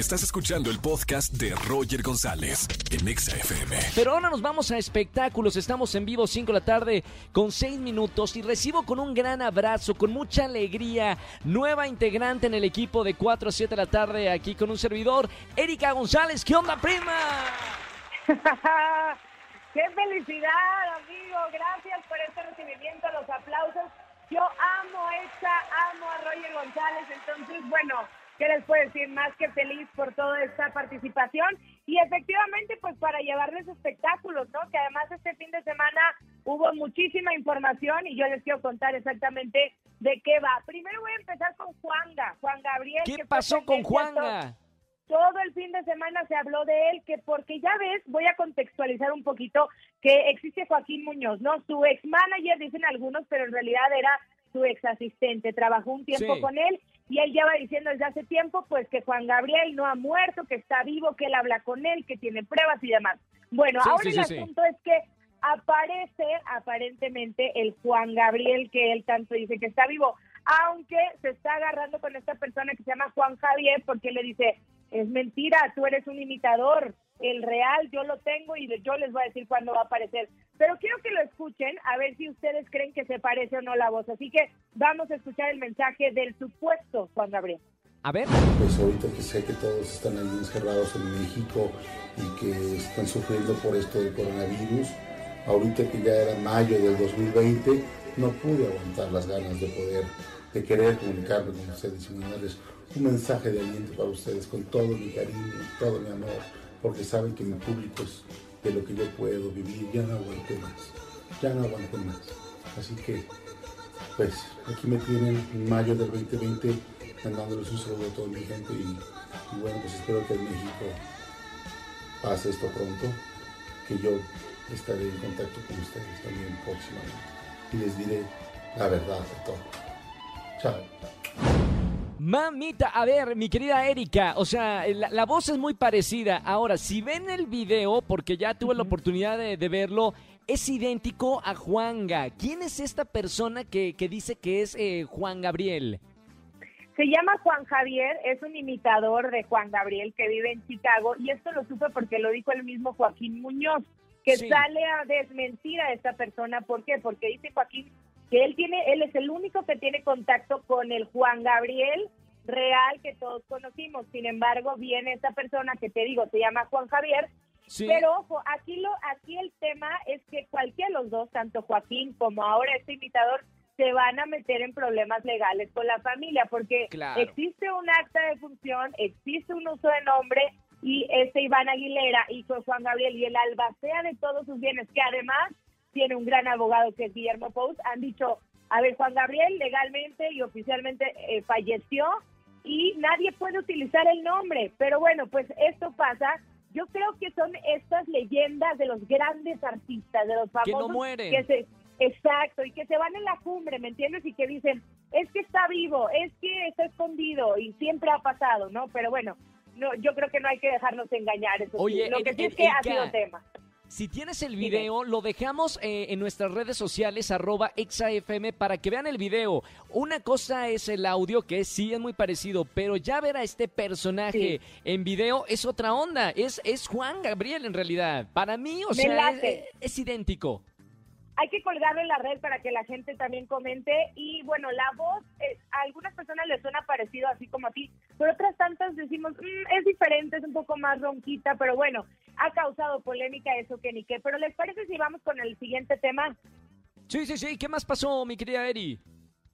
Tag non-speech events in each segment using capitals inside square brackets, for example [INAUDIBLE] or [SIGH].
Estás escuchando el podcast de Roger González en Exa FM. Pero ahora nos vamos a espectáculos. Estamos en vivo 5 de la tarde con 6 minutos y recibo con un gran abrazo, con mucha alegría, nueva integrante en el equipo de 4 a 7 de la tarde aquí con un servidor, Erika González. ¿Qué onda, prima? [LAUGHS] ¡Qué felicidad, amigo! Gracias por este recibimiento, los aplausos. Yo amo a Exa, amo a Roger González, entonces, bueno, ¿qué les puedo decir? Más que feliz por toda esta participación y efectivamente pues para llevarles espectáculos, ¿no? Que además este fin de semana hubo muchísima información y yo les quiero contar exactamente de qué va. Primero voy a empezar con Juanga, Juan Gabriel. ¿Qué pasó con Juanga? Todo, el fin de semana se habló de él, que porque ya ves, voy a contextualizar un poquito, que existe Joaquín Muñoz, ¿no? Su ex manager, dicen algunos, pero en realidad era su ex asistente, trabajó un tiempo con él y él ya va diciendo desde hace tiempo pues que Juan Gabriel no ha muerto, que está vivo, que él habla con él, que tiene pruebas y demás. Bueno, ahora el asunto es que aparece aparentemente el Juan Gabriel que él tanto dice que está vivo, aunque se está agarrando con esta persona que se llama Juan Javier porque le dice, es mentira, tú eres un imitador, el real yo lo tengo y yo les voy a decir cuándo va a aparecer. Pero quiero que lo escuchen, a ver si ustedes creen que se parece o no la voz. Así que vamos a escuchar el mensaje del supuesto Juan Gabriel. A ver. Pues ahorita que sé que todos están ahí encerrados en México y que están sufriendo por esto del coronavirus, ahorita que ya era mayo del 2020, no pude aguantar las ganas de poder, de querer comunicarme con ustedes y mandarles un mensaje de aliento para ustedes con todo mi cariño, todo mi amor, porque saben que mi público es de lo que yo puedo vivir, ya no aguanto más, ya no aguanto más. Así que, pues, aquí me tienen en mayo del 2020 mandándoles un saludo a toda mi gente y, y bueno, pues espero que en México pase esto pronto, que yo estaré en contacto con ustedes también próximamente y les diré la verdad de todo. Chao. Mamita, a ver, mi querida Erika, o sea, la, voz es muy parecida. Ahora, si ven el video, porque ya tuve la oportunidad de, verlo, es idéntico a Juanga. ¿Quién es esta persona que, dice que es eh, Juan Gabriel? Se llama Juan Javier, es un imitador de Juan Gabriel que vive en Chicago y esto lo supe porque lo dijo el mismo Joaquín Muñoz, que sale a desmentir a esta persona. ¿Por qué? Porque dice Joaquín que él tiene, él es el único que tiene contacto con el Juan Gabriel real que todos conocimos. Sin embargo, viene esta persona que te digo, se llama Juan Javier. Pero ojo, aquí lo, aquí el tema es que cualquiera de los dos, tanto Joaquín como ahora este invitador, se van a meter en problemas legales con la familia, porque existe un acta de función, existe un uso de nombre, y este Iván Aguilera, hijo de Juan Gabriel, y el albacea de todos sus bienes, que además tiene un gran abogado que es Guillermo Pous, han dicho, a ver, Juan Gabriel legalmente y oficialmente eh, falleció y nadie puede utilizar el nombre, pero bueno, pues esto pasa. Yo creo que son estas leyendas de los grandes artistas, de los famosos que no mueren. exacto, y que se van en la cumbre, ¿me entiendes? Y que dicen, es que está vivo, es que está escondido y siempre ha pasado, ¿no? Pero bueno, no, yo creo que no hay que dejarnos engañar. Eso Oye, Lo que sí es que ha sido tema. Si tienes el video, lo dejamos eh, en nuestras redes sociales, arroba exafm, para que vean el video. Una cosa es el audio, que sí es muy parecido, pero ya ver a este personaje en video es otra onda. Es, es Juan Gabriel en realidad. Para mí, o sea, es idéntico hay que colgarlo en la red para que la gente también comente. Y bueno, la voz, eh, a algunas personas les suena parecido así como a ti, pero otras tantas decimos, mm, es diferente, es un poco más ronquita, pero bueno, ha causado polémica eso que ni qué. Pero ¿les parece si vamos con el siguiente tema? Sí, sí, sí. ¿Qué más pasó, mi querida Eri?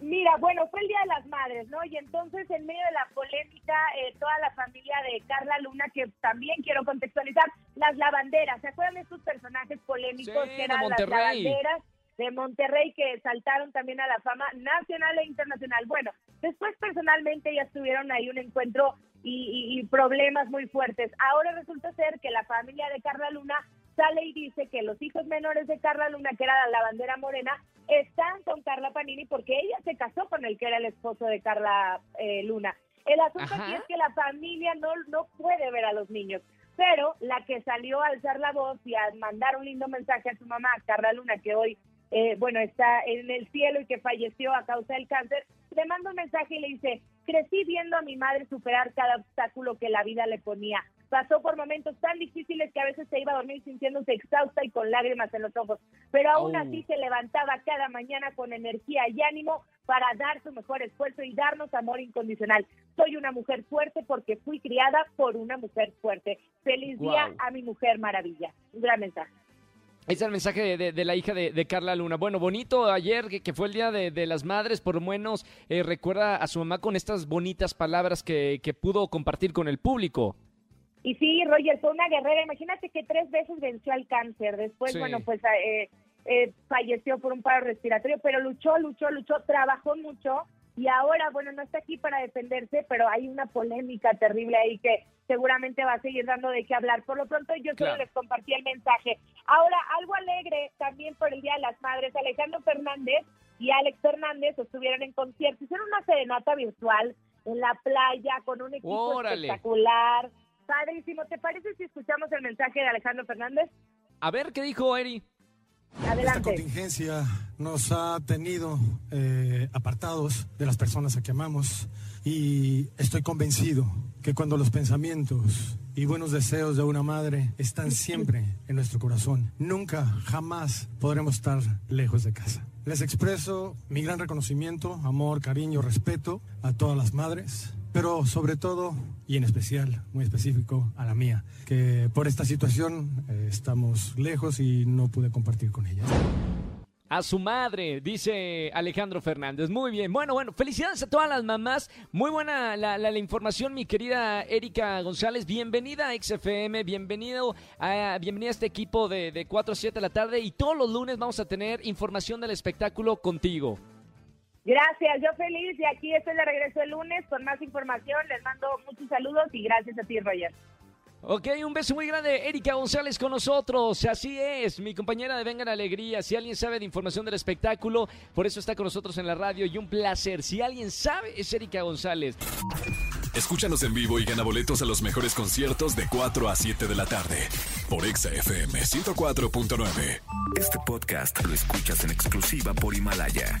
Mira, bueno, fue el Día de las Madres, ¿no? Y entonces, en medio de la polémica, eh, toda la familia de Carla Luna, que también quiero contextualizar, las lavanderas. ¿Se acuerdan de estos personajes polémicos que eran las lavanderas? de Monterrey que saltaron también a la fama nacional e internacional. Bueno, después personalmente ya estuvieron ahí un encuentro y, problemas muy fuertes. Ahora resulta ser que la familia de Carla Luna sale y dice que los hijos menores de Carla Luna, que era la lavandera morena, están con Carla Panini porque ella se casó con el que era el esposo de Carla eh, Luna. El asunto aquí es que la familia no, no puede ver a los niños. Pero la que salió a alzar la voz y a mandar un lindo mensaje a su mamá, Carla Luna, que hoy, eh, bueno, está en el cielo y que falleció a causa del cáncer, le manda un mensaje y le dice, crecí viendo a mi madre superar cada obstáculo que la vida le ponía. Pasó por momentos tan difíciles que a veces se iba a dormir sintiéndose exhausta y con lágrimas en los ojos, pero aún Oh. así se levantaba cada mañana con energía y ánimo para dar su mejor esfuerzo y darnos amor incondicional. Soy una mujer fuerte porque fui criada por una mujer fuerte. Feliz día a mi mujer maravilla. Un gran mensaje. Ahí está el mensaje de, de- de la hija de, de Carla Luna. Bueno, bonito ayer, que, que fue el Día de, de las Madres, por lo menos eh, recuerda a su mamá con estas bonitas palabras que, que pudo compartir con el público. Y sí, Roger, fue una guerrera. Imagínate que tres veces venció al cáncer. Después, Sí. bueno, pues eh, eh, falleció por un paro respiratorio, pero luchó, luchó, luchó, trabajó mucho. Y ahora, bueno, no está aquí para defenderse, pero hay una polémica terrible ahí que seguramente va a seguir dando de qué hablar. Por lo pronto, yo solo les compartí el mensaje. Ahora, algo alegre también por el Día de las Madres. Alejandro Fernández y Alex Fernández estuvieron en concierto. Hicieron una serenata virtual en la playa con un equipo Órale. espectacular. Padrísimo. ¿Te parece si escuchamos el mensaje de Alejandro Fernández? A ver, ¿qué dijo Eri? Esta Adelante. contingencia nos ha tenido eh, apartados de las personas a que amamos y estoy convencido que cuando los pensamientos y buenos deseos de una madre están siempre en nuestro corazón, nunca, jamás podremos estar lejos de casa. Les expreso mi gran reconocimiento, amor, cariño, respeto a todas las madres, pero sobre todo y en especial, muy específico, a la mía, que por esta situación eh, estamos lejos y no pude compartir con ella. A su madre, dice Alejandro Fernández. Muy bien. Bueno, bueno, felicidades a todas las mamás. Muy buena la, la- información, mi querida Erika González. Bienvenida a XFM, bienvenido a, bienvenida a este equipo de, de 4 a 7 de la tarde. Y todos los lunes vamos a tener información del espectáculo contigo. Gracias, yo feliz y aquí estoy de regreso el lunes con más información. Les mando muchos saludos y gracias a ti, Roger. Ok, un beso muy grande, Erika González con nosotros. Así es, mi compañera de Venga la Alegría. Si alguien sabe de información del espectáculo, por eso está con nosotros en la radio y un placer. Si alguien sabe, es Erika González. Escúchanos en vivo y gana boletos a los mejores conciertos de 4 a 7 de la tarde por Exa FM 104.9. Este podcast lo escuchas en exclusiva por Himalaya.